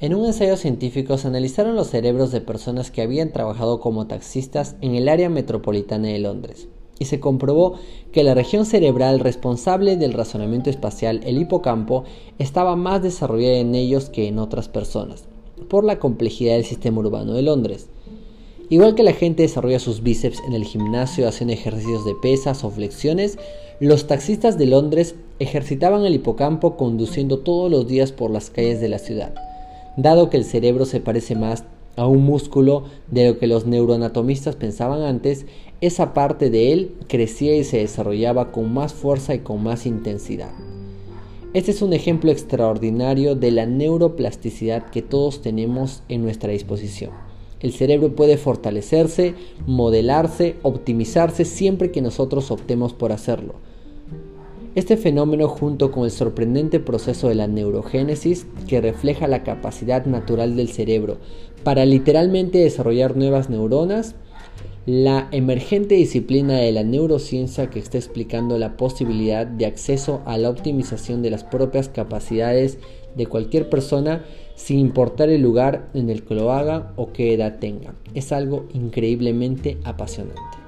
En un ensayo científico se analizaron los cerebros de personas que habían trabajado como taxistas en el área metropolitana de Londres y se comprobó que la región cerebral responsable del razonamiento espacial, el hipocampo, estaba más desarrollada en ellos que en otras personas, por la complejidad del sistema urbano de Londres. Igual que la gente desarrolla sus bíceps en el gimnasio haciendo ejercicios de pesas o flexiones, los taxistas de Londres ejercitaban el hipocampo conduciendo todos los días por las calles de la ciudad dado que el cerebro se parece más a un músculo de lo que los neuroanatomistas pensaban antes, esa parte de él crecía y se desarrollaba con más fuerza y con más intensidad. Este es un ejemplo extraordinario de la neuroplasticidad que todos tenemos en nuestra disposición. El cerebro puede fortalecerse, modelarse, optimizarse siempre que nosotros optemos por hacerlo. Este fenómeno junto con el sorprendente proceso de la neurogénesis que refleja la capacidad natural del cerebro para literalmente desarrollar nuevas neuronas, la emergente disciplina de la neurociencia que está explicando la posibilidad de acceso a la optimización de las propias capacidades de cualquier persona sin importar el lugar en el que lo haga o qué edad tenga. Es algo increíblemente apasionante.